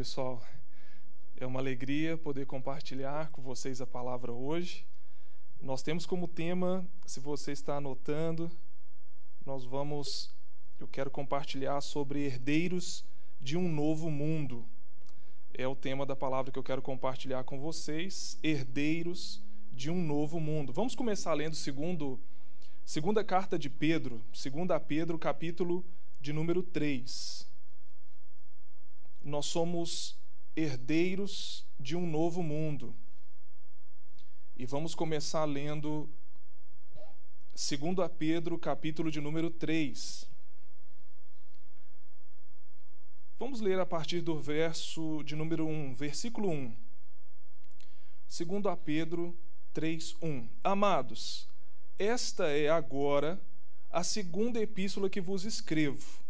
pessoal. É uma alegria poder compartilhar com vocês a palavra hoje. Nós temos como tema, se você está anotando, nós vamos, eu quero compartilhar sobre herdeiros de um novo mundo. É o tema da palavra que eu quero compartilhar com vocês, herdeiros de um novo mundo. Vamos começar lendo segundo segunda carta de Pedro, segunda Pedro, capítulo de número 3 nós somos herdeiros de um novo mundo. E vamos começar lendo 2 a Pedro, capítulo de número 3. Vamos ler a partir do verso de número 1, versículo 1. 2 a Pedro 3, 1. Amados, esta é agora a segunda epístola que vos escrevo.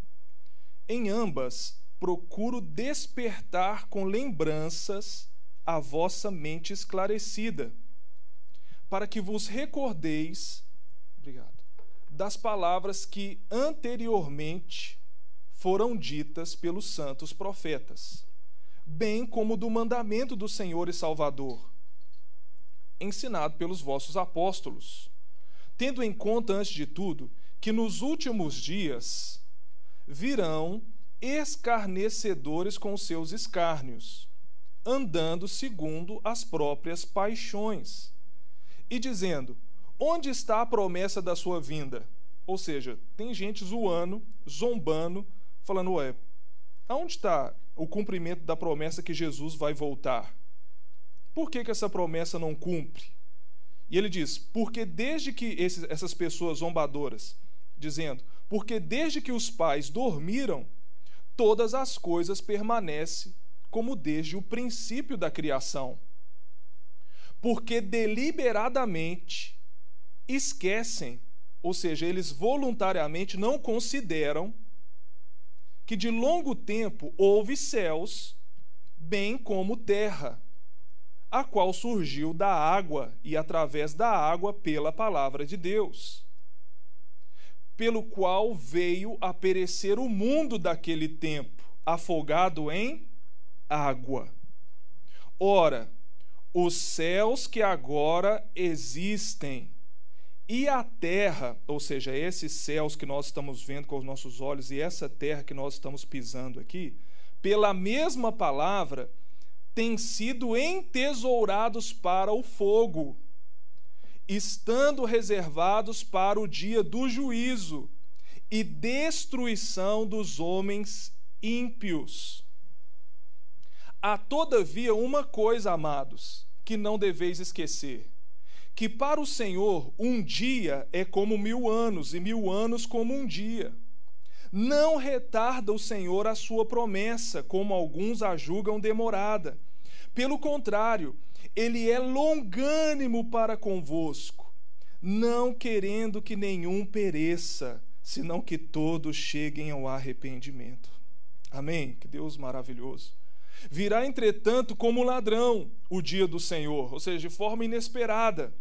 Em ambas procuro despertar com lembranças a vossa mente esclarecida, para que vos recordeis, obrigado, das palavras que anteriormente foram ditas pelos santos profetas, bem como do mandamento do Senhor e Salvador, ensinado pelos vossos apóstolos, tendo em conta, antes de tudo, que nos últimos dias virão escarnecedores com seus escárnios, andando segundo as próprias paixões, e dizendo: Onde está a promessa da sua vinda? Ou seja, tem gente zoando, zombando, falando: Ué, aonde está o cumprimento da promessa que Jesus vai voltar? Por que, que essa promessa não cumpre? E ele diz: Porque desde que esses, essas pessoas zombadoras, dizendo, porque desde que os pais dormiram, todas as coisas permanecem como desde o princípio da criação. Porque deliberadamente esquecem, ou seja, eles voluntariamente não consideram que de longo tempo houve céus, bem como terra, a qual surgiu da água e através da água pela palavra de Deus pelo qual veio a perecer o mundo daquele tempo, afogado em água. Ora, os céus que agora existem e a terra, ou seja, esses céus que nós estamos vendo com os nossos olhos e essa terra que nós estamos pisando aqui, pela mesma palavra, têm sido entesourados para o fogo estando reservados para o dia do juízo e destruição dos homens ímpios. Há, todavia, uma coisa, amados, que não deveis esquecer: que para o Senhor um dia é como mil anos, e mil anos como um dia. Não retarda o Senhor a sua promessa, como alguns a julgam demorada. Pelo contrário, ele é longânimo para convosco, não querendo que nenhum pereça, senão que todos cheguem ao arrependimento. Amém? Que Deus maravilhoso. Virá, entretanto, como ladrão o dia do Senhor, ou seja, de forma inesperada,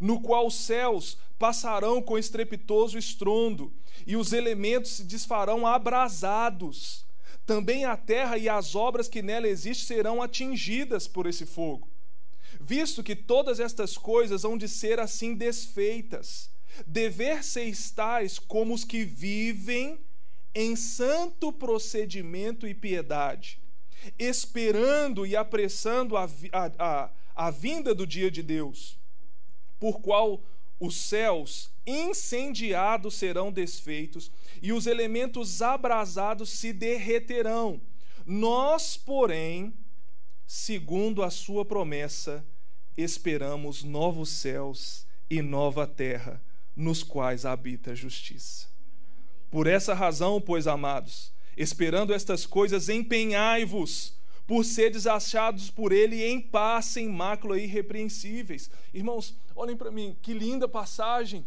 no qual os céus passarão com estrepitoso estrondo, e os elementos se desfarão abrasados. Também a terra e as obras que nela existem serão atingidas por esse fogo visto que todas estas coisas hão de ser assim desfeitas. Dever ser estais como os que vivem em santo procedimento e piedade, esperando e apressando a, a, a, a vinda do dia de Deus, por qual os céus incendiados serão desfeitos e os elementos abrasados se derreterão. Nós, porém, segundo a sua promessa, esperamos novos céus e nova terra, nos quais habita a justiça. Por essa razão, pois, amados, esperando estas coisas, empenhai-vos por seres achados por ele em paz, sem mácula irrepreensíveis. Irmãos, olhem para mim, que linda passagem.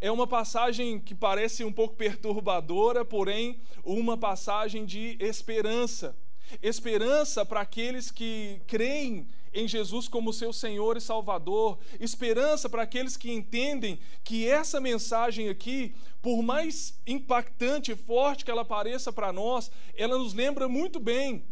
É uma passagem que parece um pouco perturbadora, porém, uma passagem de esperança esperança para aqueles que creem em Jesus como seu Senhor e Salvador, esperança para aqueles que entendem que essa mensagem aqui, por mais impactante e forte que ela pareça para nós, ela nos lembra muito bem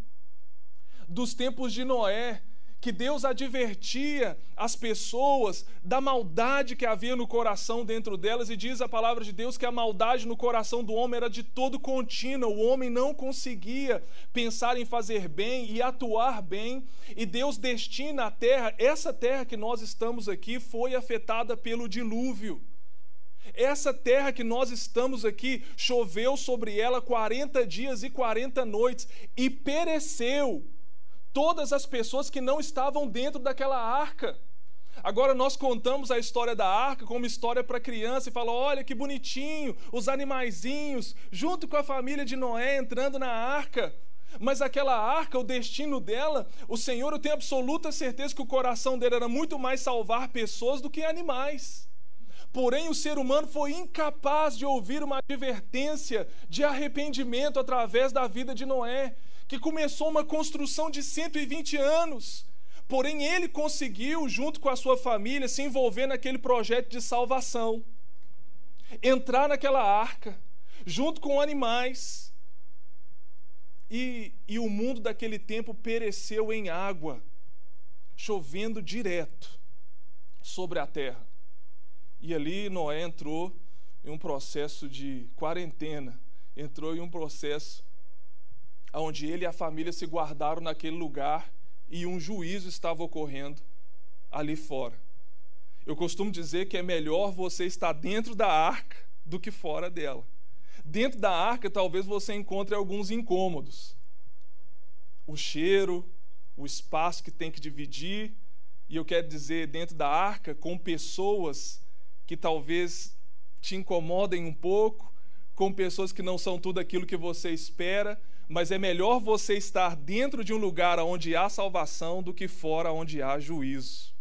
dos tempos de Noé, que Deus advertia as pessoas da maldade que havia no coração dentro delas, e diz a palavra de Deus que a maldade no coração do homem era de todo contínua, o homem não conseguia pensar em fazer bem e atuar bem, e Deus destina a terra, essa terra que nós estamos aqui foi afetada pelo dilúvio. Essa terra que nós estamos aqui, choveu sobre ela 40 dias e 40 noites e pereceu todas as pessoas que não estavam dentro daquela arca. Agora nós contamos a história da arca como história para criança e fala: olha que bonitinho, os animaizinhos, junto com a família de Noé entrando na arca. Mas aquela arca, o destino dela, o Senhor, eu tenho absoluta certeza que o coração dele era muito mais salvar pessoas do que animais. Porém, o ser humano foi incapaz de ouvir uma advertência de arrependimento através da vida de Noé que começou uma construção de 120 anos. Porém, ele conseguiu, junto com a sua família, se envolver naquele projeto de salvação. Entrar naquela arca, junto com animais. E, e o mundo daquele tempo pereceu em água, chovendo direto sobre a terra. E ali Noé entrou em um processo de quarentena, entrou em um processo onde ele e a família se guardaram naquele lugar e um juízo estava ocorrendo ali fora. Eu costumo dizer que é melhor você estar dentro da arca do que fora dela. Dentro da arca, talvez você encontre alguns incômodos. O cheiro, o espaço que tem que dividir, e eu quero dizer, dentro da arca, com pessoas que talvez te incomodem um pouco, com pessoas que não são tudo aquilo que você espera, mas é melhor você estar dentro de um lugar onde há salvação do que fora onde há juízo.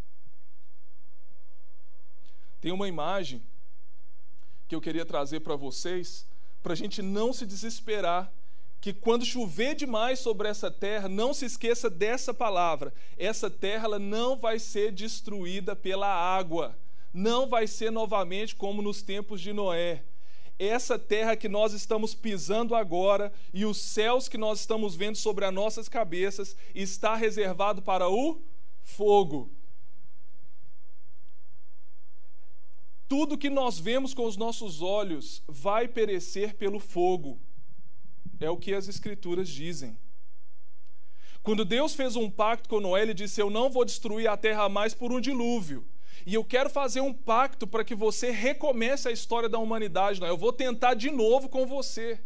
Tem uma imagem que eu queria trazer para vocês, para a gente não se desesperar, que quando chover demais sobre essa terra, não se esqueça dessa palavra: essa terra ela não vai ser destruída pela água, não vai ser novamente como nos tempos de Noé essa terra que nós estamos pisando agora e os céus que nós estamos vendo sobre as nossas cabeças está reservado para o fogo. Tudo que nós vemos com os nossos olhos vai perecer pelo fogo. É o que as escrituras dizem. Quando Deus fez um pacto com Noé, ele disse: Eu não vou destruir a terra mais por um dilúvio. E eu quero fazer um pacto para que você recomece a história da humanidade. Não? Eu vou tentar de novo com você.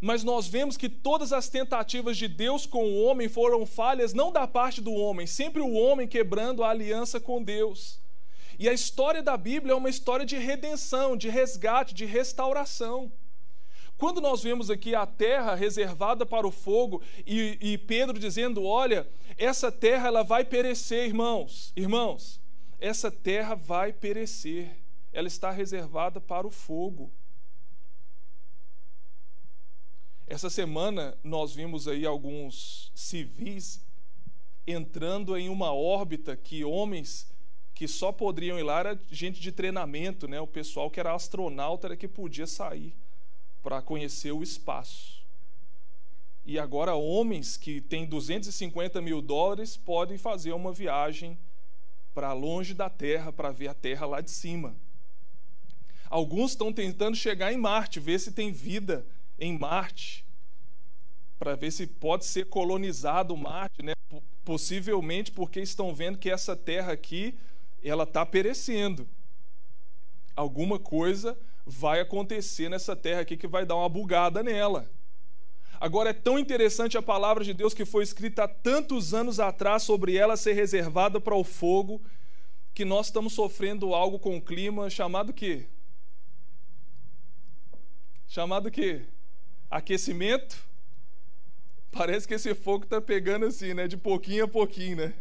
Mas nós vemos que todas as tentativas de Deus com o homem foram falhas, não da parte do homem, sempre o homem quebrando a aliança com Deus. E a história da Bíblia é uma história de redenção, de resgate, de restauração. Quando nós vemos aqui a terra reservada para o fogo e, e Pedro dizendo: Olha, essa terra ela vai perecer, irmãos, irmãos essa terra vai perecer, ela está reservada para o fogo. Essa semana nós vimos aí alguns civis entrando em uma órbita que homens que só poderiam ir lá era gente de treinamento, né? O pessoal que era astronauta era que podia sair para conhecer o espaço. E agora homens que têm 250 mil dólares podem fazer uma viagem para longe da Terra para ver a Terra lá de cima. Alguns estão tentando chegar em Marte, ver se tem vida em Marte, para ver se pode ser colonizado Marte, né? Possivelmente porque estão vendo que essa Terra aqui ela está perecendo. Alguma coisa vai acontecer nessa Terra aqui que vai dar uma bugada nela. Agora é tão interessante a palavra de Deus que foi escrita há tantos anos atrás sobre ela ser reservada para o fogo, que nós estamos sofrendo algo com o clima chamado que chamado que aquecimento. Parece que esse fogo está pegando assim, né? De pouquinho a pouquinho, né?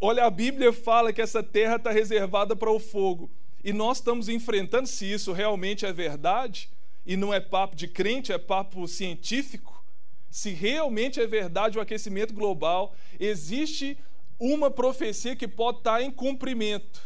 Olha, a Bíblia fala que essa terra está reservada para o fogo. E nós estamos enfrentando, se isso realmente é verdade, e não é papo de crente, é papo científico, se realmente é verdade o aquecimento global, existe uma profecia que pode estar em cumprimento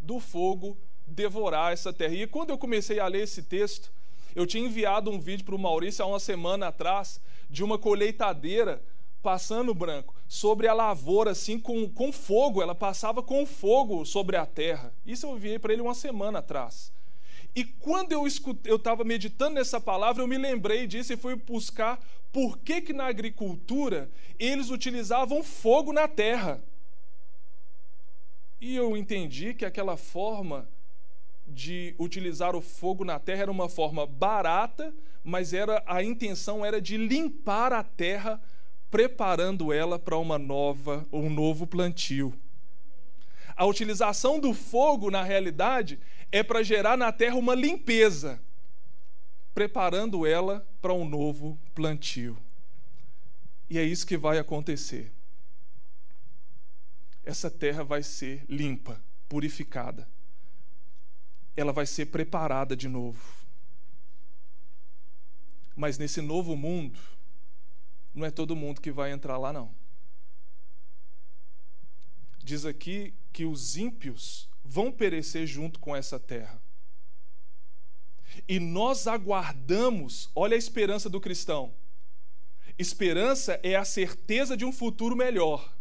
do fogo devorar essa terra. E quando eu comecei a ler esse texto, eu tinha enviado um vídeo para o Maurício há uma semana atrás de uma colheitadeira passando branco sobre a lavoura, assim, com, com fogo. Ela passava com fogo sobre a terra. Isso eu vi para ele uma semana atrás. E quando eu estava meditando nessa palavra, eu me lembrei disso e fui buscar por que, que na agricultura eles utilizavam fogo na terra. E eu entendi que aquela forma de utilizar o fogo na terra era uma forma barata, mas era a intenção era de limpar a terra preparando ela para uma nova um novo plantio. A utilização do fogo, na realidade, é para gerar na terra uma limpeza, preparando ela para um novo plantio. E é isso que vai acontecer. Essa terra vai ser limpa, purificada. Ela vai ser preparada de novo. Mas nesse novo mundo, não é todo mundo que vai entrar lá, não. Diz aqui que os ímpios vão perecer junto com essa terra. E nós aguardamos, olha a esperança do cristão. Esperança é a certeza de um futuro melhor.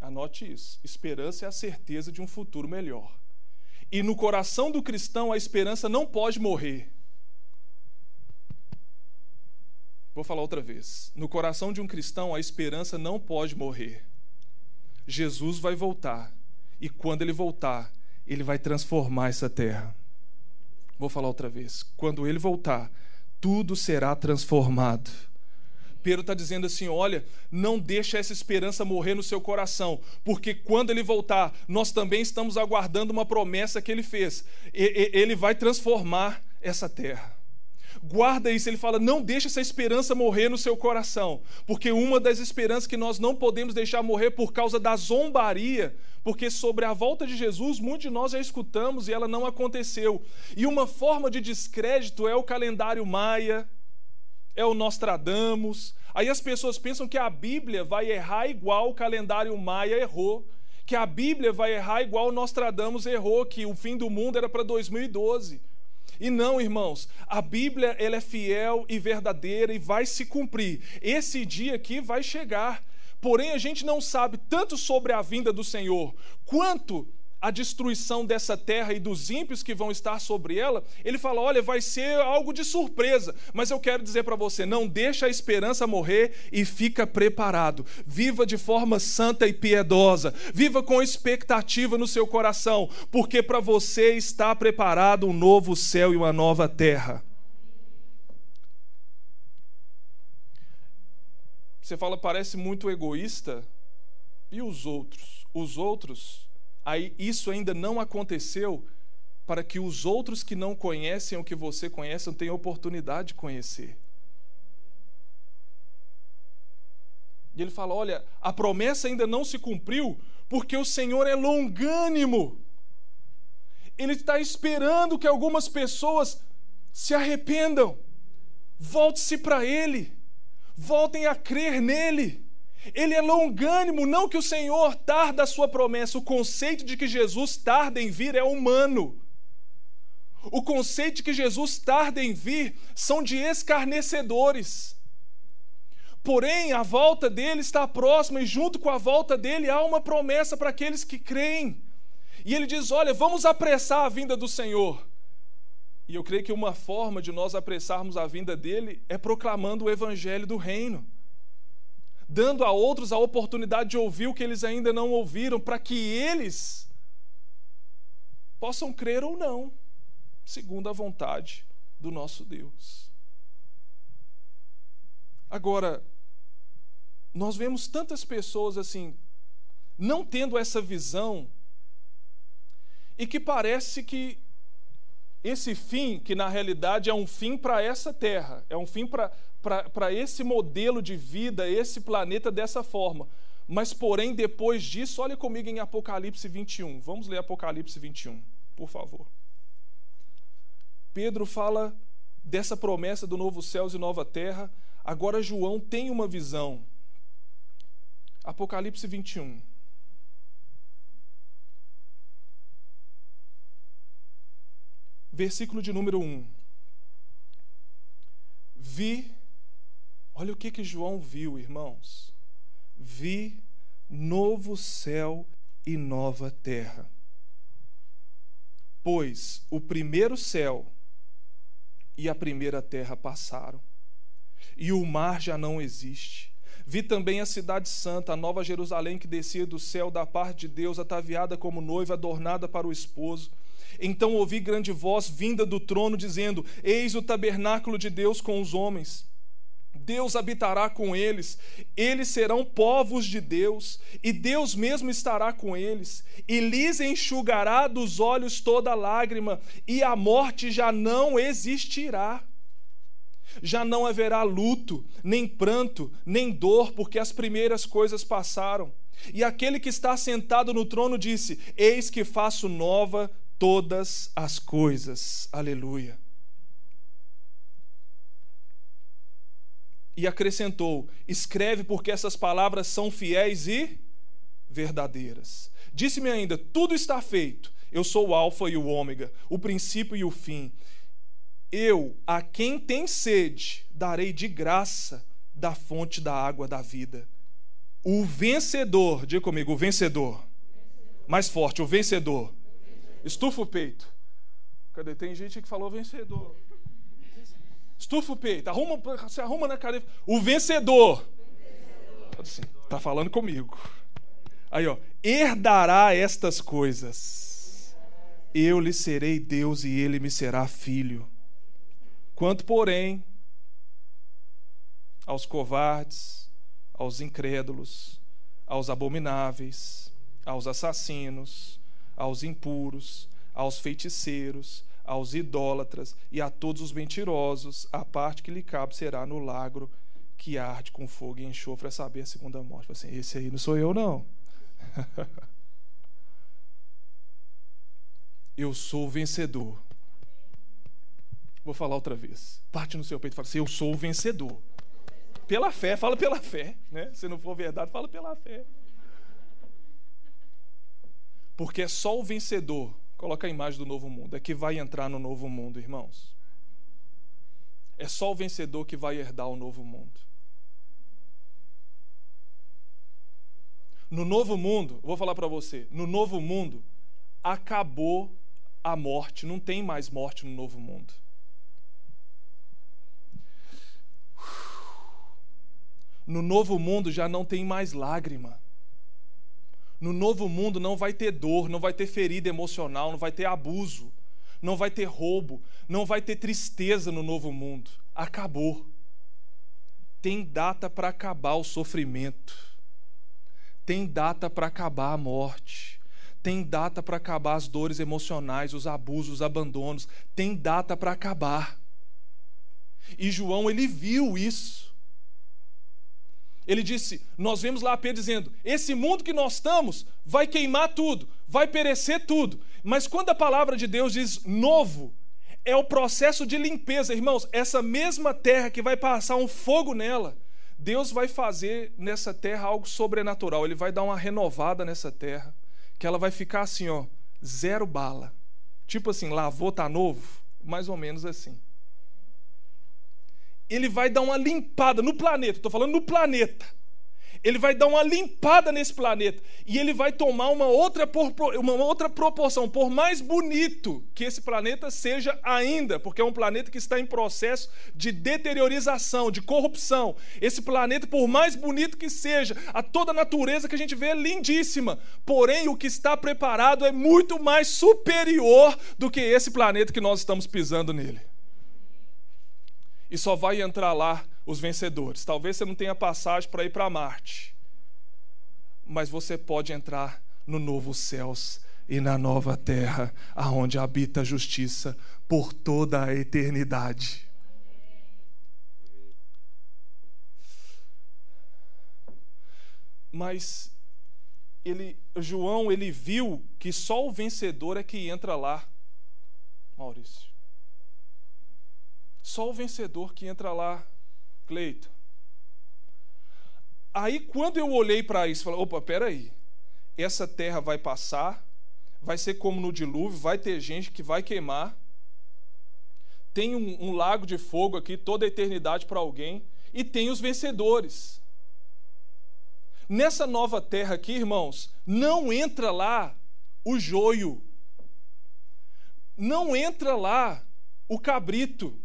Anote isso. Esperança é a certeza de um futuro melhor. E no coração do cristão, a esperança não pode morrer. Vou falar outra vez. No coração de um cristão, a esperança não pode morrer. Jesus vai voltar. E quando ele voltar, ele vai transformar essa terra. Vou falar outra vez. Quando ele voltar, tudo será transformado. Pedro está dizendo assim: olha, não deixa essa esperança morrer no seu coração, porque quando ele voltar, nós também estamos aguardando uma promessa que ele fez. Ele vai transformar essa terra. Guarda isso, ele fala: não deixe essa esperança morrer no seu coração, porque uma das esperanças que nós não podemos deixar morrer por causa da zombaria, porque sobre a volta de Jesus, muitos de nós já escutamos e ela não aconteceu. E uma forma de descrédito é o calendário maia, é o Nostradamus. Aí as pessoas pensam que a Bíblia vai errar igual o calendário maia errou, que a Bíblia vai errar igual Nostradamus errou, que o fim do mundo era para 2012. E não, irmãos, a Bíblia ela é fiel e verdadeira e vai se cumprir. Esse dia aqui vai chegar. Porém, a gente não sabe tanto sobre a vinda do Senhor, quanto a destruição dessa terra e dos ímpios que vão estar sobre ela, ele fala: olha, vai ser algo de surpresa, mas eu quero dizer para você: não deixa a esperança morrer e fica preparado. Viva de forma santa e piedosa, viva com expectativa no seu coração, porque para você está preparado um novo céu e uma nova terra. Você fala, parece muito egoísta. E os outros? Os outros aí isso ainda não aconteceu para que os outros que não conhecem o que você conhece tenham oportunidade de conhecer. E ele fala: olha, a promessa ainda não se cumpriu porque o Senhor é longânimo. Ele está esperando que algumas pessoas se arrependam, volte-se para Ele, voltem a crer nele. Ele é longânimo, não que o Senhor tarda a sua promessa. O conceito de que Jesus tarda em vir é humano. O conceito de que Jesus tarda em vir são de escarnecedores. Porém, a volta dele está próxima e junto com a volta dele há uma promessa para aqueles que creem. E ele diz: "Olha, vamos apressar a vinda do Senhor". E eu creio que uma forma de nós apressarmos a vinda dele é proclamando o evangelho do reino dando a outros a oportunidade de ouvir o que eles ainda não ouviram, para que eles possam crer ou não, segundo a vontade do nosso Deus. Agora, nós vemos tantas pessoas assim, não tendo essa visão, e que parece que esse fim, que na realidade é um fim para essa terra, é um fim para para esse modelo de vida, esse planeta dessa forma. Mas, porém, depois disso, olha comigo em Apocalipse 21. Vamos ler Apocalipse 21, por favor. Pedro fala dessa promessa do novo céus e nova terra. Agora, João tem uma visão. Apocalipse 21. Versículo de número 1. Vi Olha o que, que João viu, irmãos. Vi novo céu e nova terra. Pois o primeiro céu e a primeira terra passaram, e o mar já não existe. Vi também a cidade santa, a nova Jerusalém que descia do céu da parte de Deus, ataviada como noiva, adornada para o esposo. Então ouvi grande voz vinda do trono, dizendo: Eis o tabernáculo de Deus com os homens. Deus habitará com eles, eles serão povos de Deus, e Deus mesmo estará com eles, e lhes enxugará dos olhos toda lágrima, e a morte já não existirá. Já não haverá luto, nem pranto, nem dor, porque as primeiras coisas passaram. E aquele que está sentado no trono disse: Eis que faço nova todas as coisas. Aleluia. E acrescentou: Escreve, porque essas palavras são fiéis e verdadeiras. Disse-me ainda: Tudo está feito. Eu sou o Alfa e o Ômega, o princípio e o fim. Eu, a quem tem sede, darei de graça da fonte da água da vida. O vencedor, diga comigo, o vencedor. Mais forte, o vencedor Estufa o peito. Cadê? Tem gente que falou vencedor. Estufa o peito. Arruma, se arruma na careca. O vencedor. Assim, falando comigo. Aí, ó. Herdará estas coisas. Eu lhe serei Deus e ele me será filho. Quanto, porém, aos covardes, aos incrédulos, aos abomináveis, aos assassinos, aos impuros, aos feiticeiros, aos idólatras e a todos os mentirosos, a parte que lhe cabe será no lagro que arde com fogo e enxofre a saber a segunda morte. Assim, esse aí não sou eu, não. eu sou o vencedor. Vou falar outra vez. Parte no seu peito e fala assim: Eu sou o vencedor. Pela fé, fala pela fé. Né? Se não for verdade, fala pela fé. Porque é só o vencedor, coloca a imagem do novo mundo, é que vai entrar no novo mundo, irmãos. É só o vencedor que vai herdar o novo mundo. No novo mundo, vou falar para você, no novo mundo acabou a morte, não tem mais morte no novo mundo. No novo mundo já não tem mais lágrima. No novo mundo não vai ter dor, não vai ter ferida emocional, não vai ter abuso, não vai ter roubo, não vai ter tristeza no novo mundo. Acabou. Tem data para acabar o sofrimento. Tem data para acabar a morte. Tem data para acabar as dores emocionais, os abusos, os abandonos. Tem data para acabar. E João, ele viu isso. Ele disse: Nós vemos lá Pedro dizendo: Esse mundo que nós estamos vai queimar tudo, vai perecer tudo. Mas quando a palavra de Deus diz novo, é o processo de limpeza, irmãos. Essa mesma terra que vai passar um fogo nela, Deus vai fazer nessa terra algo sobrenatural. Ele vai dar uma renovada nessa terra, que ela vai ficar assim, ó, zero bala. Tipo assim, lavou, tá novo, mais ou menos assim ele vai dar uma limpada no planeta, estou falando no planeta. Ele vai dar uma limpada nesse planeta e ele vai tomar uma outra, uma outra proporção, por mais bonito que esse planeta seja ainda, porque é um planeta que está em processo de deteriorização, de corrupção. Esse planeta, por mais bonito que seja, a toda a natureza que a gente vê é lindíssima, porém o que está preparado é muito mais superior do que esse planeta que nós estamos pisando nele e só vai entrar lá os vencedores. Talvez você não tenha passagem para ir para Marte, mas você pode entrar no novo céus e na nova terra, aonde habita a justiça por toda a eternidade. Mas ele, João, ele viu que só o vencedor é que entra lá. Maurício. Só o vencedor que entra lá, Cleito. Aí quando eu olhei para isso, falei, opa, peraí, essa terra vai passar, vai ser como no dilúvio, vai ter gente que vai queimar, tem um, um lago de fogo aqui, toda a eternidade para alguém, e tem os vencedores. Nessa nova terra aqui, irmãos, não entra lá o joio, não entra lá o cabrito,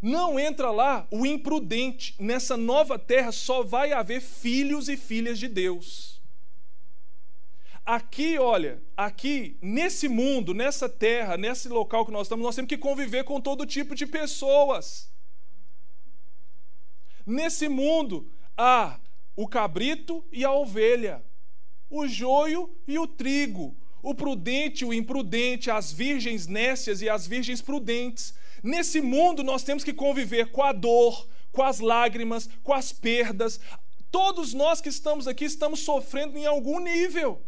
não entra lá o imprudente. Nessa nova terra só vai haver filhos e filhas de Deus. Aqui, olha, aqui, nesse mundo, nessa terra, nesse local que nós estamos, nós temos que conviver com todo tipo de pessoas. Nesse mundo há o cabrito e a ovelha, o joio e o trigo, o prudente e o imprudente, as virgens nécias e as virgens prudentes. Nesse mundo nós temos que conviver com a dor, com as lágrimas, com as perdas. Todos nós que estamos aqui estamos sofrendo em algum nível.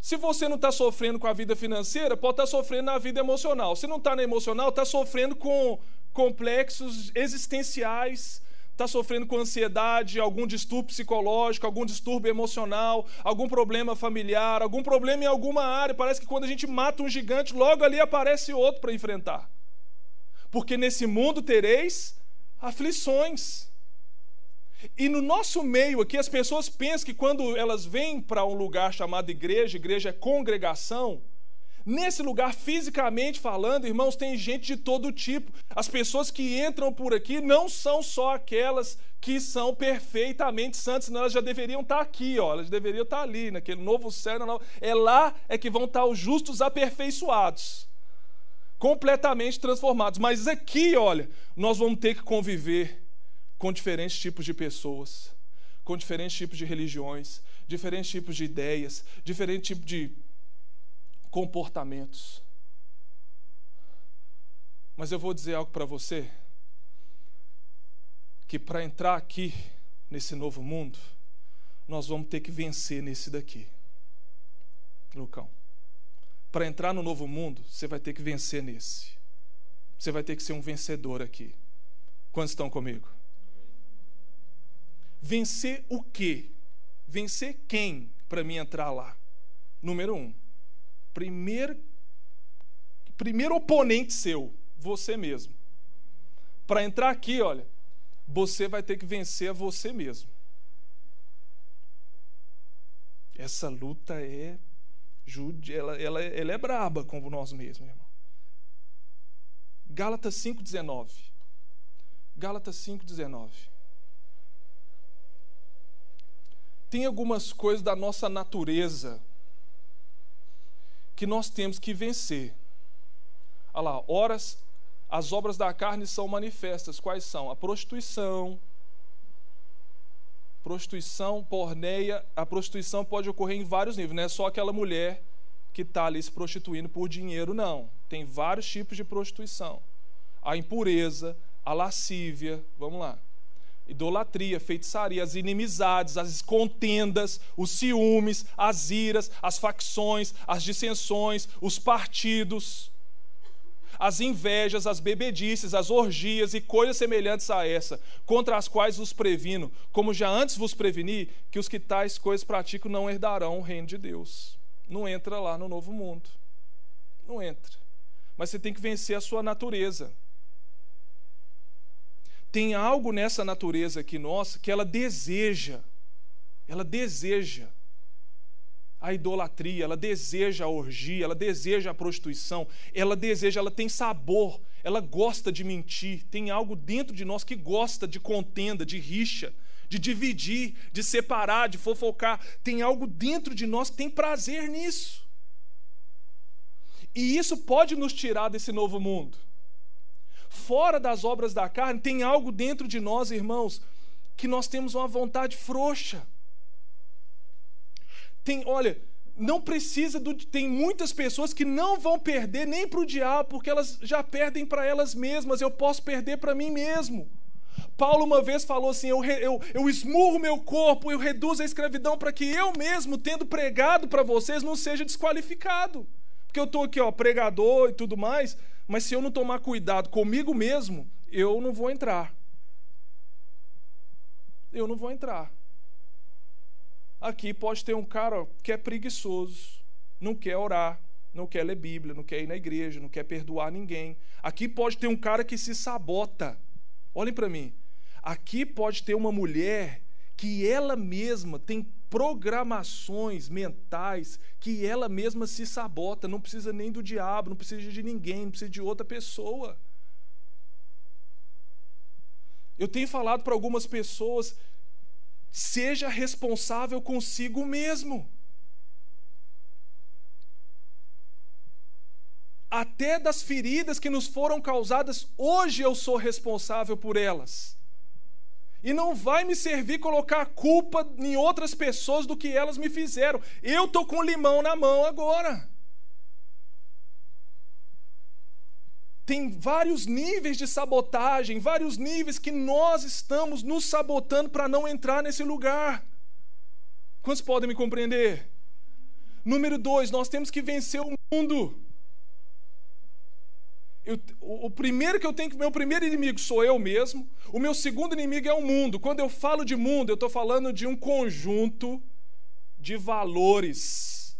Se você não está sofrendo com a vida financeira, pode estar tá sofrendo na vida emocional. Se não está na emocional, está sofrendo com complexos existenciais, está sofrendo com ansiedade, algum distúrbio psicológico, algum distúrbio emocional, algum problema familiar, algum problema em alguma área. Parece que quando a gente mata um gigante, logo ali aparece outro para enfrentar. Porque nesse mundo tereis aflições. E no nosso meio aqui, as pessoas pensam que quando elas vêm para um lugar chamado igreja, igreja é congregação, Nesse lugar, fisicamente falando, irmãos, tem gente de todo tipo. As pessoas que entram por aqui não são só aquelas que são perfeitamente santas, senão elas já deveriam estar aqui, ó, elas deveriam estar ali, naquele novo céu. Não, é lá é que vão estar os justos aperfeiçoados, completamente transformados. Mas aqui, olha, nós vamos ter que conviver com diferentes tipos de pessoas, com diferentes tipos de religiões, diferentes tipos de ideias, diferentes tipos de comportamentos. Mas eu vou dizer algo para você: que para entrar aqui, nesse novo mundo, nós vamos ter que vencer nesse daqui. Lucão. Para entrar no novo mundo, você vai ter que vencer nesse. Você vai ter que ser um vencedor aqui. Quantos estão comigo? Vencer o quê? Vencer quem para mim entrar lá? Número um, primeiro, primeiro oponente seu, você mesmo. Para entrar aqui, olha, você vai ter que vencer a você mesmo. Essa luta é ela, ela, ela é braba com nós mesmos, irmão. Gálatas 5,19. Gálatas 5,19. Tem algumas coisas da nossa natureza que nós temos que vencer. Olha lá, horas, as obras da carne são manifestas. Quais são? A prostituição, prostituição, porneia. A prostituição pode ocorrer em vários níveis, não é só aquela mulher que está ali se prostituindo por dinheiro, não. Tem vários tipos de prostituição. A impureza, a lascívia, vamos lá idolatria, feitiçaria, as inimizades, as contendas, os ciúmes, as iras, as facções, as dissensões, os partidos, as invejas, as bebedices, as orgias e coisas semelhantes a essa, contra as quais vos previno, como já antes vos preveni, que os que tais coisas praticam não herdarão o reino de Deus. Não entra lá no novo mundo. Não entra. Mas você tem que vencer a sua natureza tem algo nessa natureza aqui nossa que ela deseja, ela deseja a idolatria, ela deseja a orgia, ela deseja a prostituição, ela deseja, ela tem sabor, ela gosta de mentir, tem algo dentro de nós que gosta de contenda, de rixa, de dividir, de separar, de fofocar, tem algo dentro de nós que tem prazer nisso. E isso pode nos tirar desse novo mundo fora das obras da carne, tem algo dentro de nós, irmãos, que nós temos uma vontade frouxa. Tem, olha, não precisa do. Tem muitas pessoas que não vão perder nem para o diabo, porque elas já perdem para elas mesmas. Eu posso perder para mim mesmo. Paulo uma vez falou assim: eu, eu, eu esmurro meu corpo, eu reduzo a escravidão para que eu mesmo, tendo pregado para vocês, não seja desqualificado. Porque eu estou aqui, ó, pregador e tudo mais, mas se eu não tomar cuidado comigo mesmo, eu não vou entrar. Eu não vou entrar. Aqui pode ter um cara que é preguiçoso, não quer orar, não quer ler Bíblia, não quer ir na igreja, não quer perdoar ninguém. Aqui pode ter um cara que se sabota. Olhem para mim. Aqui pode ter uma mulher que ela mesma tem programações mentais que ela mesma se sabota, não precisa nem do diabo, não precisa de ninguém, não precisa de outra pessoa. Eu tenho falado para algumas pessoas, seja responsável consigo mesmo. Até das feridas que nos foram causadas, hoje eu sou responsável por elas. E não vai me servir colocar a culpa em outras pessoas do que elas me fizeram. Eu estou com limão na mão agora. Tem vários níveis de sabotagem, vários níveis que nós estamos nos sabotando para não entrar nesse lugar. Quantos podem me compreender? Número dois, nós temos que vencer o mundo. Eu, o, primeiro que eu tenho que. Meu primeiro inimigo sou eu mesmo. O meu segundo inimigo é o mundo. Quando eu falo de mundo, eu estou falando de um conjunto de valores,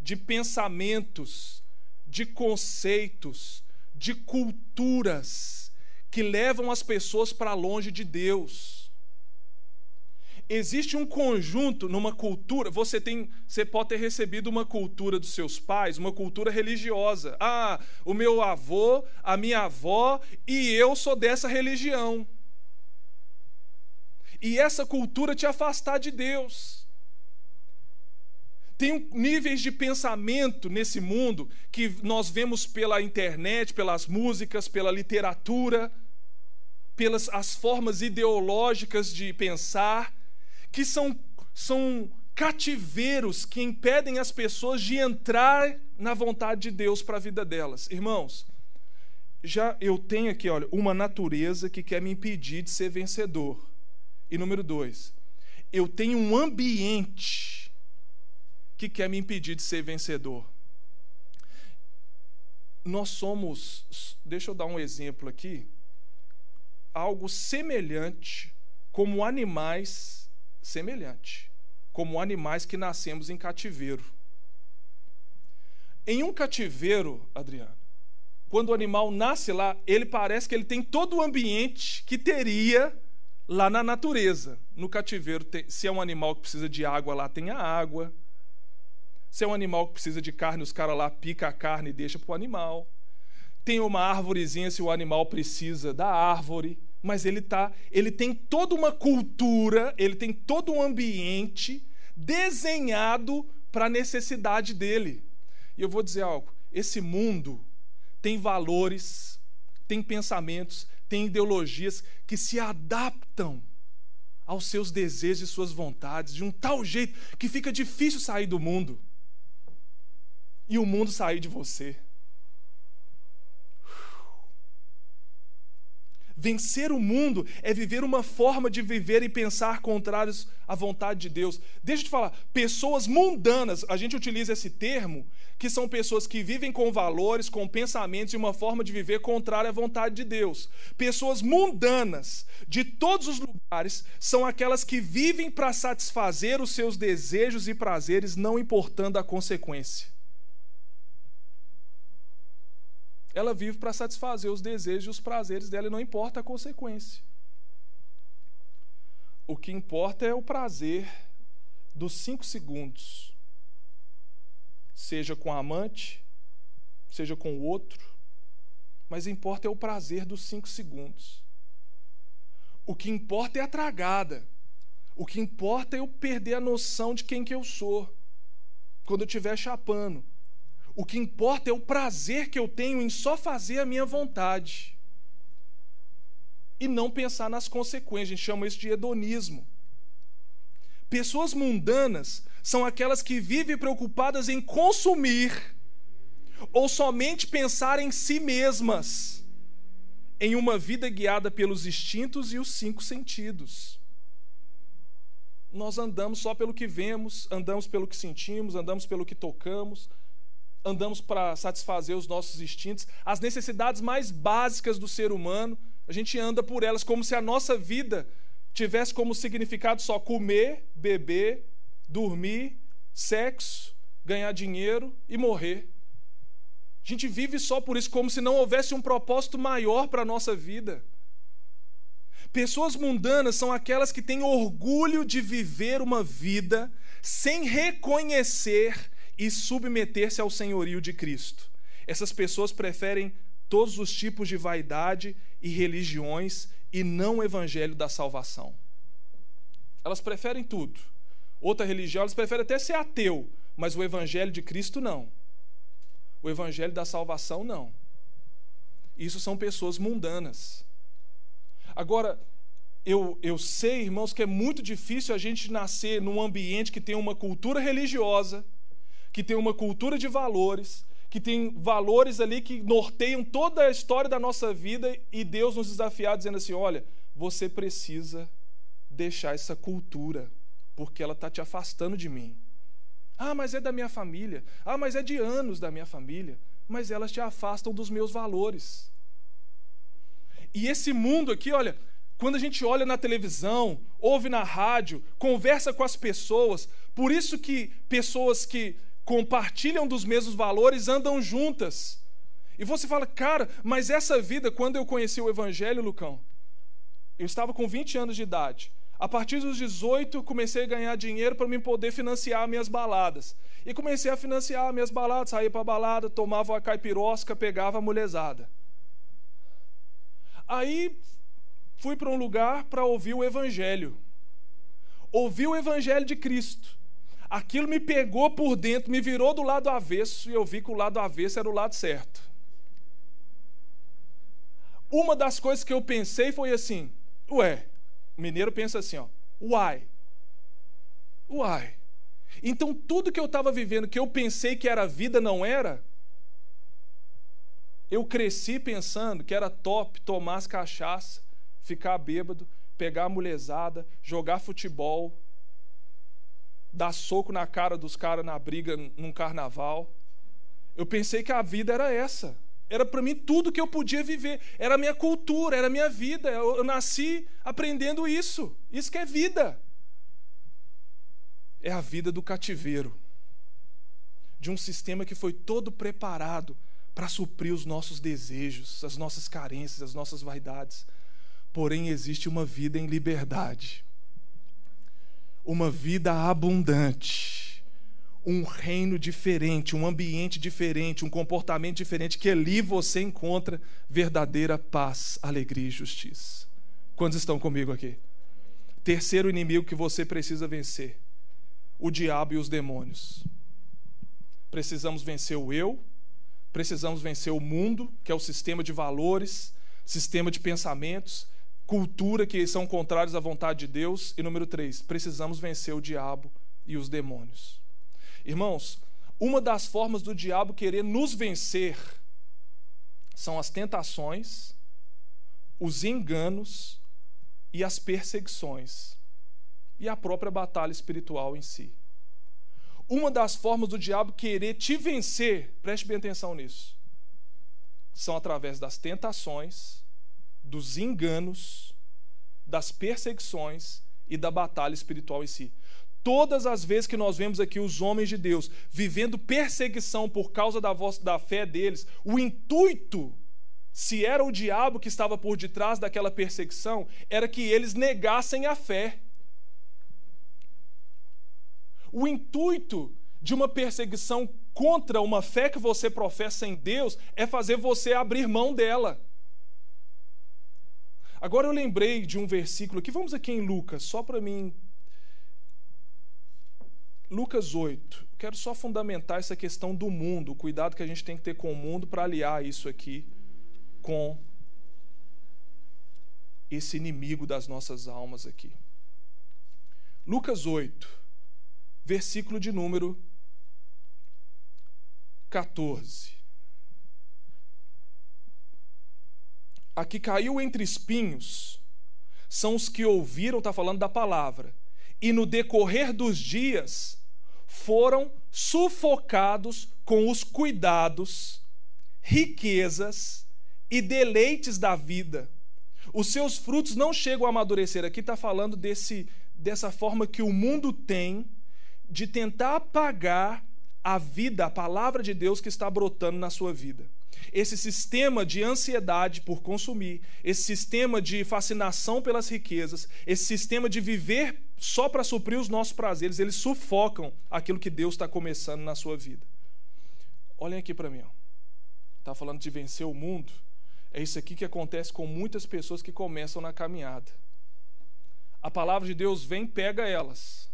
de pensamentos, de conceitos, de culturas que levam as pessoas para longe de Deus existe um conjunto numa cultura. Você tem, você pode ter recebido uma cultura dos seus pais, uma cultura religiosa. Ah, o meu avô, a minha avó e eu sou dessa religião. E essa cultura te afastar de Deus. Tem níveis de pensamento nesse mundo que nós vemos pela internet, pelas músicas, pela literatura, pelas as formas ideológicas de pensar que são, são cativeiros que impedem as pessoas de entrar na vontade de Deus para a vida delas. Irmãos, já eu tenho aqui, olha, uma natureza que quer me impedir de ser vencedor. E número dois, eu tenho um ambiente que quer me impedir de ser vencedor. Nós somos, deixa eu dar um exemplo aqui, algo semelhante como animais semelhante, como animais que nascemos em cativeiro. Em um cativeiro, Adriano, quando o animal nasce lá, ele parece que ele tem todo o ambiente que teria lá na natureza. No cativeiro, se é um animal que precisa de água, lá tem a água. Se é um animal que precisa de carne, os caras lá pica a carne e deixa para o animal. Tem uma árvorezinha se o animal precisa da árvore mas ele tá, ele tem toda uma cultura, ele tem todo um ambiente desenhado para a necessidade dele. E eu vou dizer algo: esse mundo tem valores, tem pensamentos, tem ideologias que se adaptam aos seus desejos e suas vontades de um tal jeito que fica difícil sair do mundo e o mundo sair de você. Vencer o mundo é viver uma forma de viver e pensar contrários à vontade de Deus. Deixa eu te falar, pessoas mundanas, a gente utiliza esse termo, que são pessoas que vivem com valores, com pensamentos e uma forma de viver contrária à vontade de Deus. Pessoas mundanas de todos os lugares são aquelas que vivem para satisfazer os seus desejos e prazeres, não importando a consequência. Ela vive para satisfazer os desejos e os prazeres dela e não importa a consequência. O que importa é o prazer dos cinco segundos, seja com a amante, seja com o outro, mas importa é o prazer dos cinco segundos. O que importa é a tragada. O que importa é eu perder a noção de quem que eu sou quando eu estiver chapando. O que importa é o prazer que eu tenho em só fazer a minha vontade. E não pensar nas consequências. A gente chama isso de hedonismo. Pessoas mundanas são aquelas que vivem preocupadas em consumir ou somente pensar em si mesmas, em uma vida guiada pelos instintos e os cinco sentidos. Nós andamos só pelo que vemos, andamos pelo que sentimos, andamos pelo que tocamos, andamos para satisfazer os nossos instintos, as necessidades mais básicas do ser humano, a gente anda por elas como se a nossa vida tivesse como significado só comer, beber, dormir, sexo, ganhar dinheiro e morrer. A gente vive só por isso, como se não houvesse um propósito maior para a nossa vida. Pessoas mundanas são aquelas que têm orgulho de viver uma vida sem reconhecer e submeter-se ao senhorio de Cristo. Essas pessoas preferem todos os tipos de vaidade e religiões e não o evangelho da salvação. Elas preferem tudo. Outra religião, elas preferem até ser ateu, mas o evangelho de Cristo não. O evangelho da salvação não. Isso são pessoas mundanas. Agora, eu, eu sei, irmãos, que é muito difícil a gente nascer num ambiente que tem uma cultura religiosa, que tem uma cultura de valores, que tem valores ali que norteiam toda a história da nossa vida e Deus nos desafiar dizendo assim: olha, você precisa deixar essa cultura, porque ela está te afastando de mim. Ah, mas é da minha família. Ah, mas é de anos da minha família. Mas elas te afastam dos meus valores. E esse mundo aqui, olha, quando a gente olha na televisão, ouve na rádio, conversa com as pessoas, por isso que pessoas que compartilham dos mesmos valores andam juntas. E você fala, cara, mas essa vida, quando eu conheci o Evangelho, Lucão, eu estava com 20 anos de idade. A partir dos 18, comecei a ganhar dinheiro para me poder financiar minhas baladas. E comecei a financiar minhas baladas, saía para balada, tomava uma caipirosca, pegava a mulherzada. Aí fui para um lugar para ouvir o Evangelho. Ouvi o Evangelho de Cristo aquilo me pegou por dentro, me virou do lado avesso e eu vi que o lado avesso era o lado certo. Uma das coisas que eu pensei foi assim: ué, o mineiro pensa assim, ó, uai, uai. Então tudo que eu estava vivendo, que eu pensei que era vida, não era. Eu cresci pensando que era top tomar as cachaça, ficar bêbado, pegar a mulherzada, jogar futebol, dar soco na cara dos caras na briga num carnaval. Eu pensei que a vida era essa. Era para mim tudo que eu podia viver. Era a minha cultura, era a minha vida. Eu, eu nasci aprendendo isso. Isso que é vida. É a vida do cativeiro. De um sistema que foi todo preparado para suprir os nossos desejos, as nossas carências, as nossas vaidades. Porém, existe uma vida em liberdade uma vida abundante, um reino diferente, um ambiente diferente, um comportamento diferente, que ali você encontra verdadeira paz, alegria e justiça. Quantos estão comigo aqui? Terceiro inimigo que você precisa vencer: o diabo e os demônios. Precisamos vencer o eu, precisamos vencer o mundo, que é o sistema de valores, sistema de pensamentos, cultura que são contrários à vontade de Deus. E número três, precisamos vencer o diabo e os demônios. Irmãos, uma das formas do diabo querer nos vencer são as tentações, os enganos e as perseguições, e a própria batalha espiritual em si. Uma das formas do diabo querer te vencer, preste bem atenção nisso, são através das tentações, dos enganos, das perseguições e da batalha espiritual em si. Todas as vezes que nós vemos aqui os homens de Deus vivendo perseguição por causa da, voz, da fé deles, o intuito, se era o diabo que estava por detrás daquela perseguição, era que eles negassem a fé. O intuito de uma perseguição contra uma fé que você professa em Deus é fazer você abrir mão dela. Agora eu lembrei de um versículo aqui, vamos aqui em Lucas, só para mim. Lucas 8. Quero só fundamentar essa questão do mundo, o cuidado que a gente tem que ter com o mundo para aliar isso aqui com esse inimigo das nossas almas aqui. Lucas 8, versículo de número 14. A que caiu entre espinhos são os que ouviram, está falando da palavra, e no decorrer dos dias foram sufocados com os cuidados, riquezas e deleites da vida. Os seus frutos não chegam a amadurecer. Aqui está falando desse, dessa forma que o mundo tem de tentar apagar a vida, a palavra de Deus que está brotando na sua vida. Esse sistema de ansiedade por consumir, esse sistema de fascinação pelas riquezas, esse sistema de viver só para suprir os nossos prazeres, eles sufocam aquilo que Deus está começando na sua vida. Olhem aqui para mim. Está falando de vencer o mundo. É isso aqui que acontece com muitas pessoas que começam na caminhada. A palavra de Deus vem, pega elas.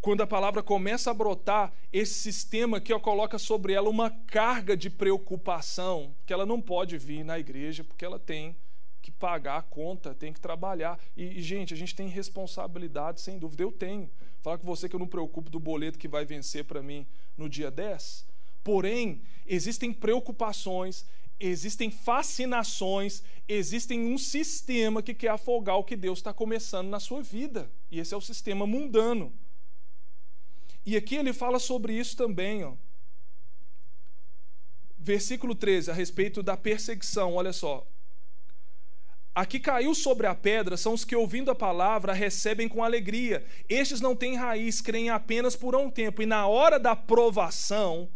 Quando a palavra começa a brotar, esse sistema ó, coloca sobre ela uma carga de preocupação, que ela não pode vir na igreja, porque ela tem que pagar a conta, tem que trabalhar. E, e, gente, a gente tem responsabilidade, sem dúvida. Eu tenho. Falar com você que eu não me preocupo do boleto que vai vencer para mim no dia 10. Porém, existem preocupações, existem fascinações, existem um sistema que quer afogar o que Deus está começando na sua vida. E esse é o sistema mundano. E aqui ele fala sobre isso também, ó. Versículo 13, a respeito da perseguição, olha só. Aqui caiu sobre a pedra são os que, ouvindo a palavra, recebem com alegria. Estes não têm raiz, creem apenas por um tempo, e na hora da provação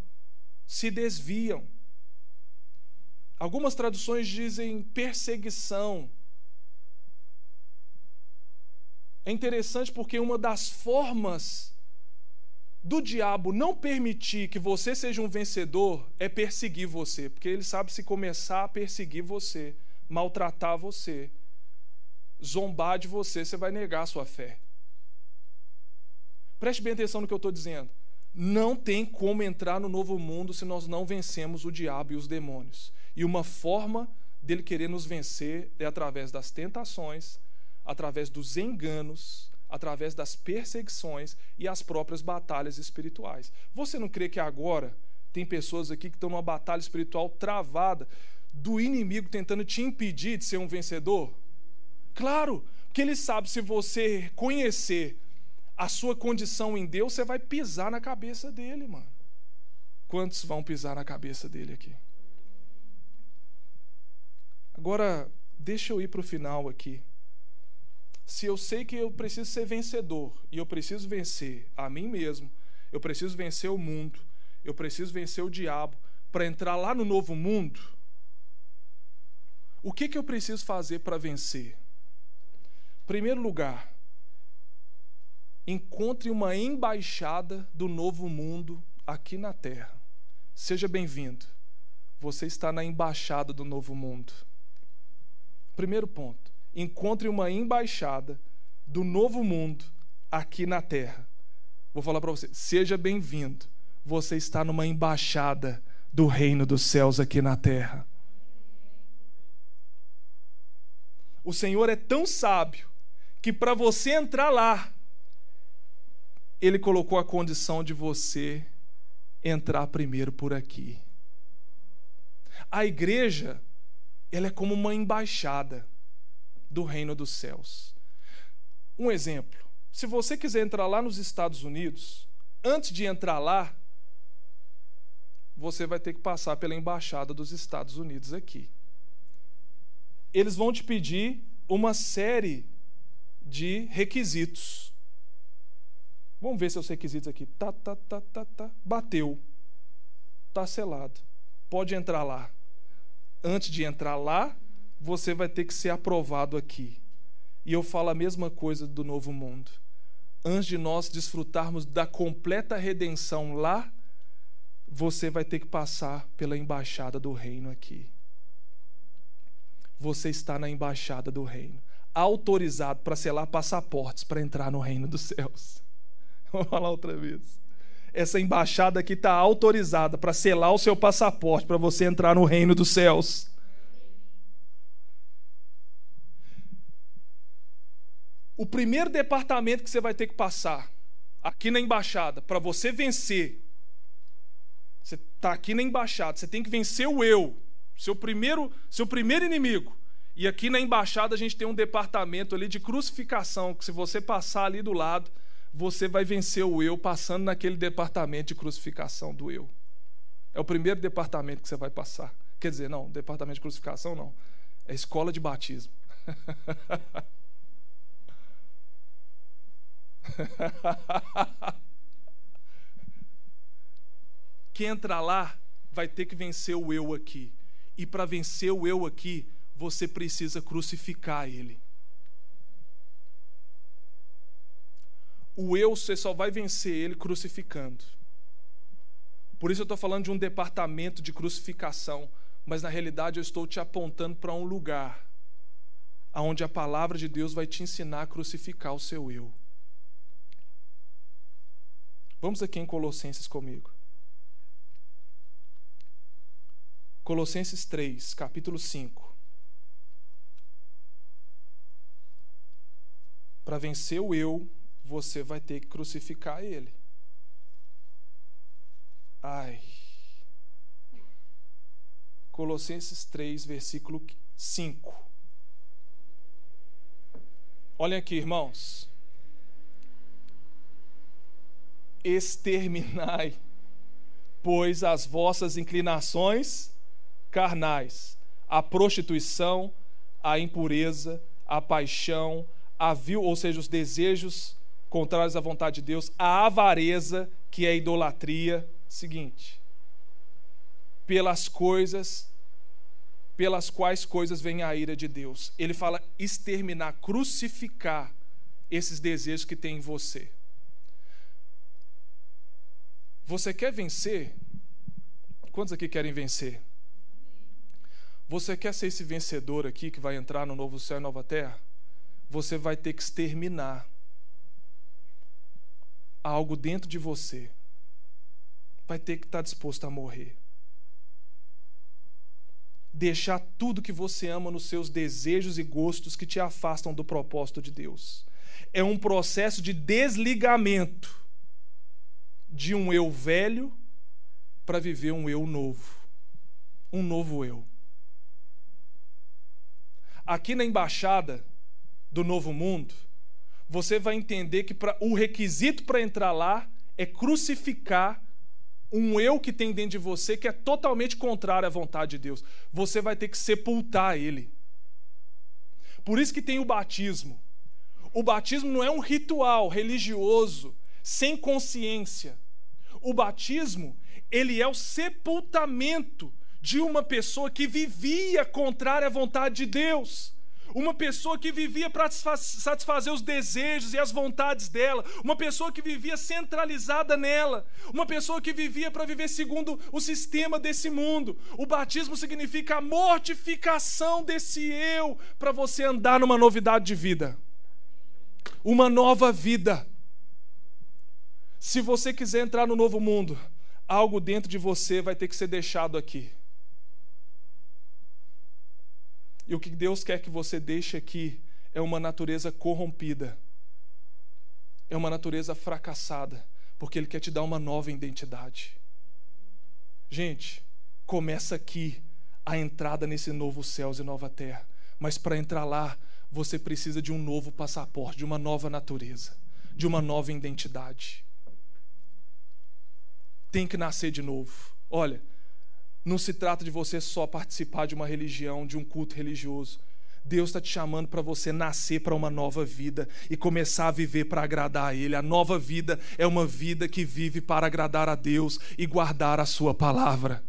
se desviam. Algumas traduções dizem perseguição. É interessante porque uma das formas do diabo não permitir que você seja um vencedor é perseguir você, porque ele sabe se começar a perseguir você, maltratar você, zombar de você, você vai negar a sua fé. Preste bem atenção no que eu estou dizendo. Não tem como entrar no novo mundo se nós não vencemos o diabo e os demônios. E uma forma dele querer nos vencer é através das tentações, através dos enganos, através das perseguições e as próprias batalhas espirituais. Você não crê que agora tem pessoas aqui que estão numa batalha espiritual travada do inimigo tentando te impedir de ser um vencedor? Claro, porque ele sabe se você conhecer a sua condição em Deus, você vai pisar na cabeça dele, mano. Quantos vão pisar na cabeça dele aqui? Agora, deixa eu ir para o final aqui se eu sei que eu preciso ser vencedor e eu preciso vencer a mim mesmo, eu preciso vencer o mundo, eu preciso vencer o diabo para entrar lá no novo mundo, o que, que eu preciso fazer para vencer? Primeiro lugar, encontre uma embaixada do novo mundo aqui na terra. Seja bem-vindo. Você está na embaixada do novo mundo. Primeiro ponto encontre uma embaixada do novo mundo aqui na terra. Vou falar para você, seja bem-vindo. Você está numa embaixada do reino dos céus aqui na terra. O Senhor é tão sábio que para você entrar lá, ele colocou a condição de você entrar primeiro por aqui. A igreja, ela é como uma embaixada do reino dos céus. Um exemplo: se você quiser entrar lá nos Estados Unidos, antes de entrar lá, você vai ter que passar pela embaixada dos Estados Unidos aqui. Eles vão te pedir uma série de requisitos. Vamos ver seus requisitos aqui. Tá, tá, tá, tá, tá. Bateu. Tá selado. Pode entrar lá. Antes de entrar lá, você vai ter que ser aprovado aqui. E eu falo a mesma coisa do novo mundo. Antes de nós desfrutarmos da completa redenção lá, você vai ter que passar pela embaixada do reino aqui. Você está na embaixada do reino, autorizado para selar passaportes para entrar no reino dos céus. Vamos falar outra vez. Essa embaixada aqui está autorizada para selar o seu passaporte para você entrar no reino dos céus. O primeiro departamento que você vai ter que passar aqui na embaixada para você vencer. Você está aqui na embaixada, você tem que vencer o eu, seu primeiro, seu primeiro inimigo. E aqui na embaixada a gente tem um departamento ali de crucificação, que se você passar ali do lado, você vai vencer o eu passando naquele departamento de crucificação do eu. É o primeiro departamento que você vai passar. Quer dizer, não, departamento de crucificação não. É escola de batismo. Quem entrar lá vai ter que vencer o eu aqui. E para vencer o eu aqui, você precisa crucificar ele. O eu você só vai vencer ele crucificando. Por isso eu estou falando de um departamento de crucificação, mas na realidade eu estou te apontando para um lugar onde a palavra de Deus vai te ensinar a crucificar o seu eu. Vamos aqui em Colossenses comigo. Colossenses 3, capítulo 5. Para vencer o eu, você vai ter que crucificar ele. Ai. Colossenses 3, versículo 5. Olhem aqui, irmãos. Exterminai, pois, as vossas inclinações carnais, a prostituição, a impureza, a paixão, a vil, ou seja, os desejos contrários à vontade de Deus, a avareza, que é a idolatria. Seguinte, pelas coisas pelas quais coisas vem a ira de Deus. Ele fala exterminar, crucificar esses desejos que tem em você. Você quer vencer? Quantos aqui querem vencer? Você quer ser esse vencedor aqui que vai entrar no novo céu e nova terra? Você vai ter que exterminar algo dentro de você. Vai ter que estar disposto a morrer. Deixar tudo que você ama nos seus desejos e gostos que te afastam do propósito de Deus. É um processo de desligamento de um eu velho para viver um eu novo. Um novo eu. Aqui na embaixada do Novo Mundo, você vai entender que pra, o requisito para entrar lá é crucificar um eu que tem dentro de você que é totalmente contrário à vontade de Deus. Você vai ter que sepultar ele. Por isso que tem o batismo. O batismo não é um ritual religioso sem consciência. O batismo, ele é o sepultamento de uma pessoa que vivia contrária à vontade de Deus uma pessoa que vivia para satisfazer os desejos e as vontades dela, uma pessoa que vivia centralizada nela, uma pessoa que vivia para viver segundo o sistema desse mundo. O batismo significa a mortificação desse eu para você andar numa novidade de vida, uma nova vida. Se você quiser entrar no novo mundo, algo dentro de você vai ter que ser deixado aqui. E o que Deus quer que você deixe aqui é uma natureza corrompida, é uma natureza fracassada, porque Ele quer te dar uma nova identidade. Gente, começa aqui a entrada nesse novo céus e nova terra, mas para entrar lá, você precisa de um novo passaporte, de uma nova natureza, de uma nova identidade. Tem que nascer de novo. Olha, não se trata de você só participar de uma religião, de um culto religioso. Deus está te chamando para você nascer para uma nova vida e começar a viver para agradar a Ele. A nova vida é uma vida que vive para agradar a Deus e guardar a Sua palavra.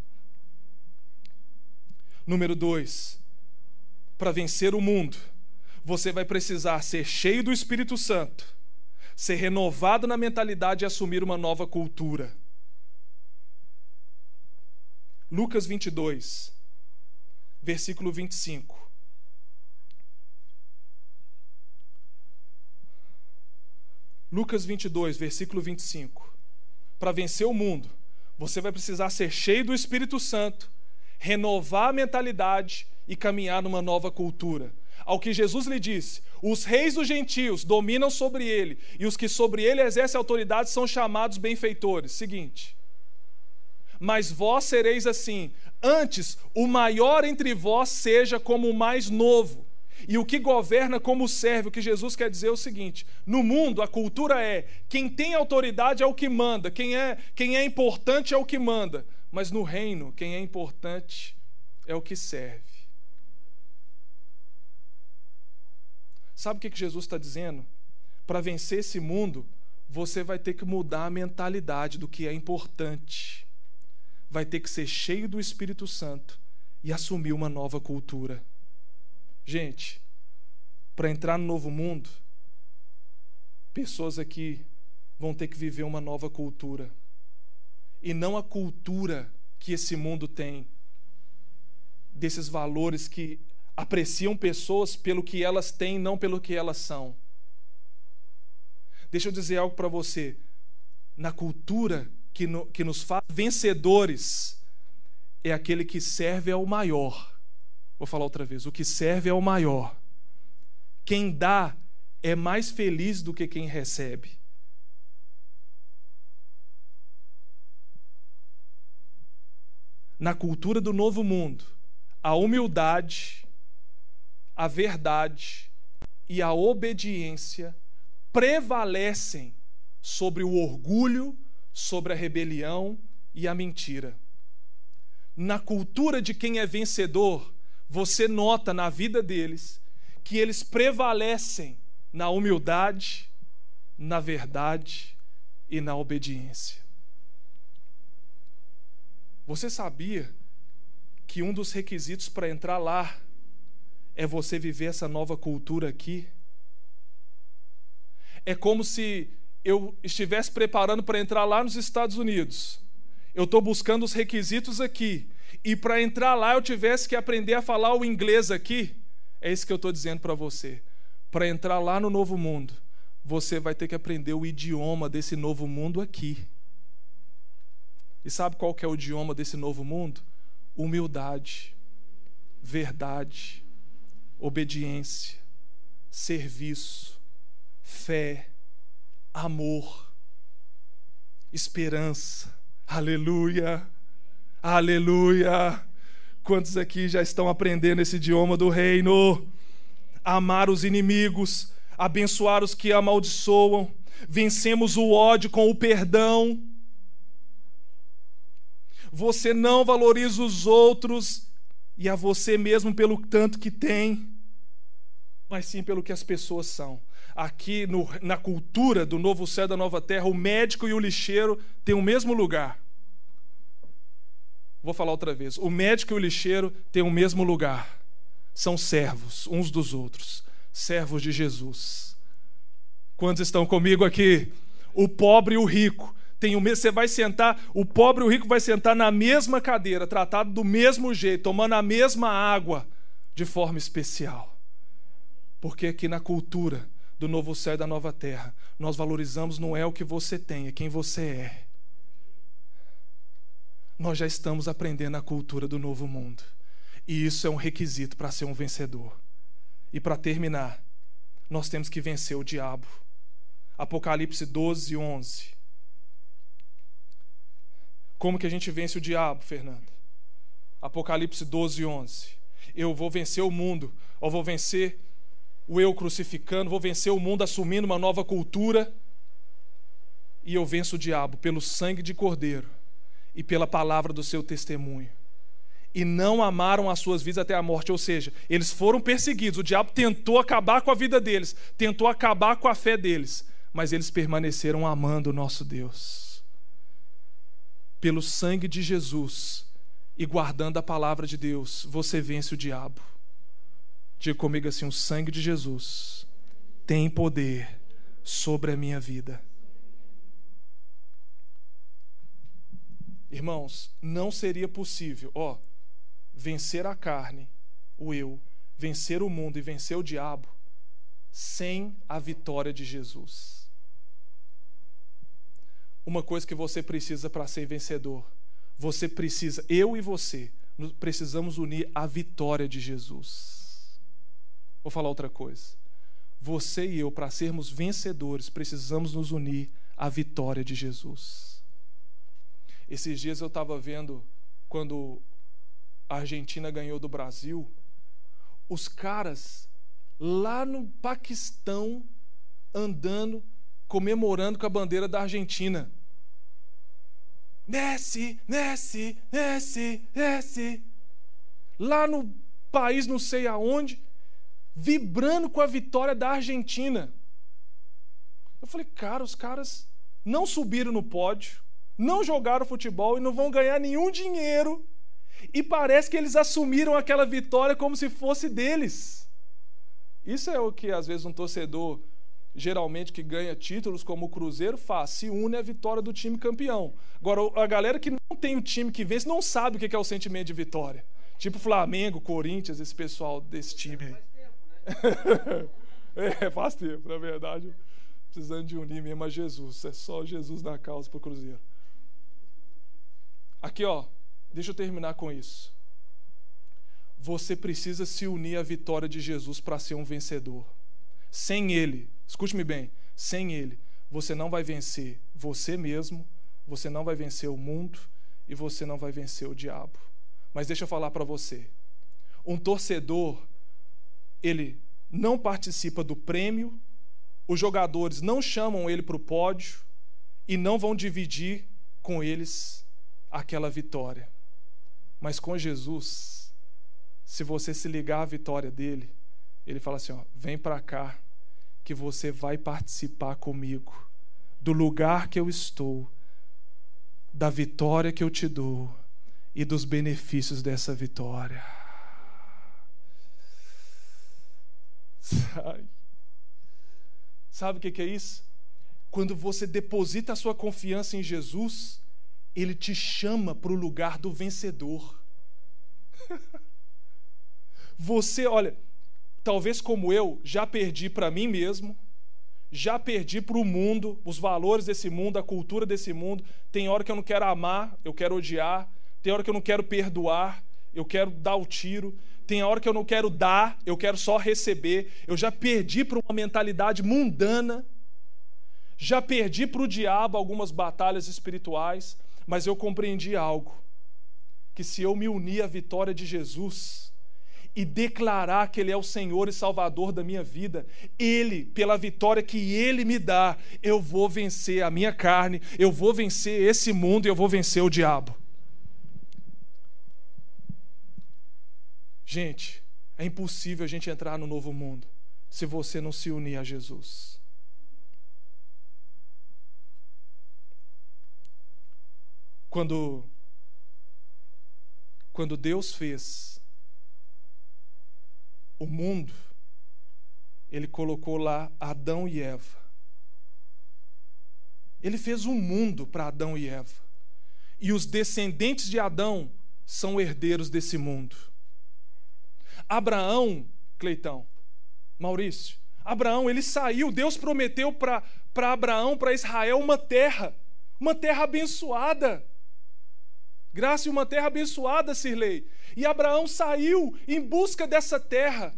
Número dois, para vencer o mundo, você vai precisar ser cheio do Espírito Santo, ser renovado na mentalidade e assumir uma nova cultura. Lucas 22, versículo 25. Lucas 22, versículo 25. Para vencer o mundo, você vai precisar ser cheio do Espírito Santo, renovar a mentalidade e caminhar numa nova cultura. Ao que Jesus lhe disse: os reis dos gentios dominam sobre ele, e os que sobre ele exercem autoridade são chamados benfeitores. Seguinte mas vós sereis assim. Antes, o maior entre vós seja como o mais novo. E o que governa como serve, o que Jesus quer dizer é o seguinte: no mundo a cultura é quem tem autoridade é o que manda, quem é, quem é importante é o que manda, mas no reino quem é importante é o que serve. Sabe o que Jesus está dizendo? Para vencer esse mundo, você vai ter que mudar a mentalidade do que é importante vai ter que ser cheio do Espírito Santo e assumir uma nova cultura. Gente, para entrar no novo mundo, pessoas aqui vão ter que viver uma nova cultura. E não a cultura que esse mundo tem, desses valores que apreciam pessoas pelo que elas têm, não pelo que elas são. Deixa eu dizer algo para você. Na cultura que, no, que nos faz vencedores, é aquele que serve ao maior. Vou falar outra vez: o que serve ao maior. Quem dá é mais feliz do que quem recebe. Na cultura do novo mundo, a humildade, a verdade e a obediência prevalecem sobre o orgulho, sobre a rebelião e a mentira. Na cultura de quem é vencedor, você nota na vida deles que eles prevalecem na humildade, na verdade e na obediência. Você sabia que um dos requisitos para entrar lá é você viver essa nova cultura aqui? É como se eu estivesse preparando para entrar lá nos Estados Unidos. Eu estou buscando os requisitos aqui. E para entrar lá eu tivesse que aprender a falar o inglês aqui. É isso que eu estou dizendo para você. Para entrar lá no novo mundo, você vai ter que aprender o idioma desse novo mundo aqui. E sabe qual que é o idioma desse novo mundo? Humildade, verdade, obediência, serviço, fé, amor, esperança. Aleluia, aleluia. Quantos aqui já estão aprendendo esse idioma do reino? Amar os inimigos, abençoar os que amaldiçoam, vencemos o ódio com o perdão. Você não valoriza os outros e a você mesmo pelo tanto que tem, mas sim pelo que as pessoas são. Aqui no, na cultura do novo céu e da nova terra, o médico e o lixeiro têm o mesmo lugar. Vou falar outra vez. O médico e o lixeiro têm o mesmo lugar. São servos uns dos outros, servos de Jesus. Quantos estão comigo aqui? O pobre e o rico tem o. Você vai sentar, o pobre e o rico vai sentar na mesma cadeira, tratado do mesmo jeito, tomando a mesma água, de forma especial. Porque aqui na cultura do novo céu e da nova terra, nós valorizamos não é o que você tem, é quem você é nós já estamos aprendendo a cultura do novo mundo. E isso é um requisito para ser um vencedor. E para terminar, nós temos que vencer o diabo. Apocalipse 12, 11. Como que a gente vence o diabo, Fernando? Apocalipse 12, 11. Eu vou vencer o mundo, ou vou vencer o eu crucificando, vou vencer o mundo assumindo uma nova cultura. E eu venço o diabo pelo sangue de cordeiro e pela palavra do seu testemunho. E não amaram as suas vidas até a morte, ou seja, eles foram perseguidos. O diabo tentou acabar com a vida deles, tentou acabar com a fé deles, mas eles permaneceram amando o nosso Deus. Pelo sangue de Jesus e guardando a palavra de Deus, você vence o diabo. Diga comigo assim: o sangue de Jesus tem poder sobre a minha vida. Irmãos, não seria possível, ó, vencer a carne, o eu, vencer o mundo e vencer o diabo sem a vitória de Jesus. Uma coisa que você precisa para ser vencedor, você precisa, eu e você, precisamos unir a vitória de Jesus. Vou falar outra coisa. Você e eu, para sermos vencedores, precisamos nos unir à vitória de Jesus. Esses dias eu estava vendo quando a Argentina ganhou do Brasil, os caras lá no Paquistão andando, comemorando com a bandeira da Argentina. Messi, Messi, Messi, Messi. Lá no país não sei aonde, vibrando com a vitória da Argentina. Eu falei, cara, os caras não subiram no pódio, não jogaram futebol e não vão ganhar nenhum dinheiro. e parece que eles assumiram aquela vitória como se fosse deles. Isso é o que às vezes um torcedor, geralmente que ganha títulos como o Cruzeiro, faz, se une à vitória do time campeão. Agora, a galera que não tem o time que vence não sabe o que é o sentimento de vitória. Tipo Flamengo, Corinthians, esse pessoal desse time. É, faz tempo, na verdade. Precisando de unir mesmo a Jesus. É só Jesus na causa para o Cruzeiro. Aqui, ó, deixa eu terminar com isso. Você precisa se unir à vitória de Jesus para ser um vencedor. Sem Ele, escute-me bem, sem Ele, você não vai vencer você mesmo, você não vai vencer o mundo e você não vai vencer o diabo. Mas deixa eu falar para você. Um torcedor, ele não participa do prêmio, os jogadores não chamam ele para o pódio e não vão dividir com eles aquela vitória. Mas com Jesus, se você se ligar à vitória dele, ele fala assim: ó, vem para cá, que você vai participar comigo do lugar que eu estou, da vitória que eu te dou e dos benefícios dessa vitória. Sabe o que é isso? Quando você deposita a sua confiança em Jesus, ele te chama para o lugar do vencedor. Você, olha, talvez como eu, já perdi para mim mesmo, já perdi para o mundo, os valores desse mundo, a cultura desse mundo. Tem hora que eu não quero amar, eu quero odiar. Tem hora que eu não quero perdoar, eu quero dar o tiro. Tem hora que eu não quero dar, eu quero só receber. Eu já perdi para uma mentalidade mundana. Já perdi para o diabo algumas batalhas espirituais mas eu compreendi algo: que se eu me unir à vitória de Jesus e declarar que Ele é o Senhor e Salvador da minha vida, Ele, pela vitória que Ele me dá, eu vou vencer a minha carne, eu vou vencer esse mundo e eu vou vencer o diabo. Gente, é impossível a gente entrar no novo mundo se você não se unir a Jesus. Quando, quando Deus fez o mundo, Ele colocou lá Adão e Eva. Ele fez um mundo para Adão e Eva. E os descendentes de Adão são herdeiros desse mundo. Abraão, Cleitão, Maurício, Abraão, ele saiu, Deus prometeu para Abraão, para Israel, uma terra, uma terra abençoada. Graça e uma terra abençoada, Sirlei. E Abraão saiu em busca dessa terra.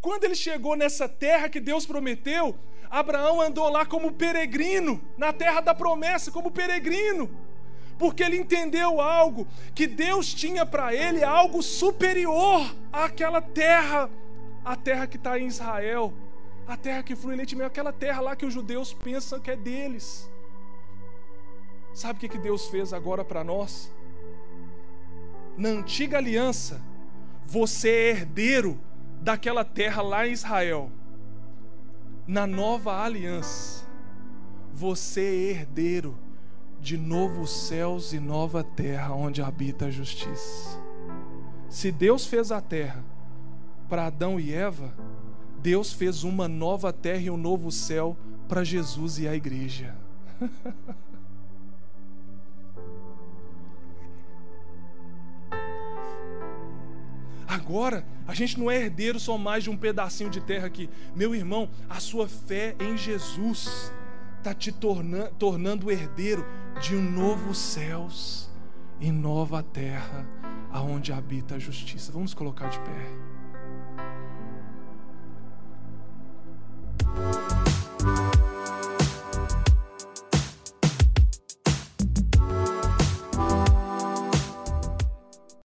Quando ele chegou nessa terra que Deus prometeu, Abraão andou lá como peregrino, na terra da promessa, como peregrino, porque ele entendeu algo, que Deus tinha para ele algo superior àquela terra, a terra que está em Israel, a terra que flui leite e aquela terra lá que os judeus pensam que é deles. Sabe o que Deus fez agora para nós? na antiga aliança, você é herdeiro daquela terra lá em Israel. Na nova aliança, você é herdeiro de novos céus e nova terra onde habita a justiça. Se Deus fez a terra para Adão e Eva, Deus fez uma nova terra e um novo céu para Jesus e a igreja. Agora, a gente não é herdeiro só mais de um pedacinho de terra aqui. Meu irmão, a sua fé em Jesus está te tornando, tornando herdeiro de um novo céus e nova terra aonde habita a justiça. Vamos colocar de pé.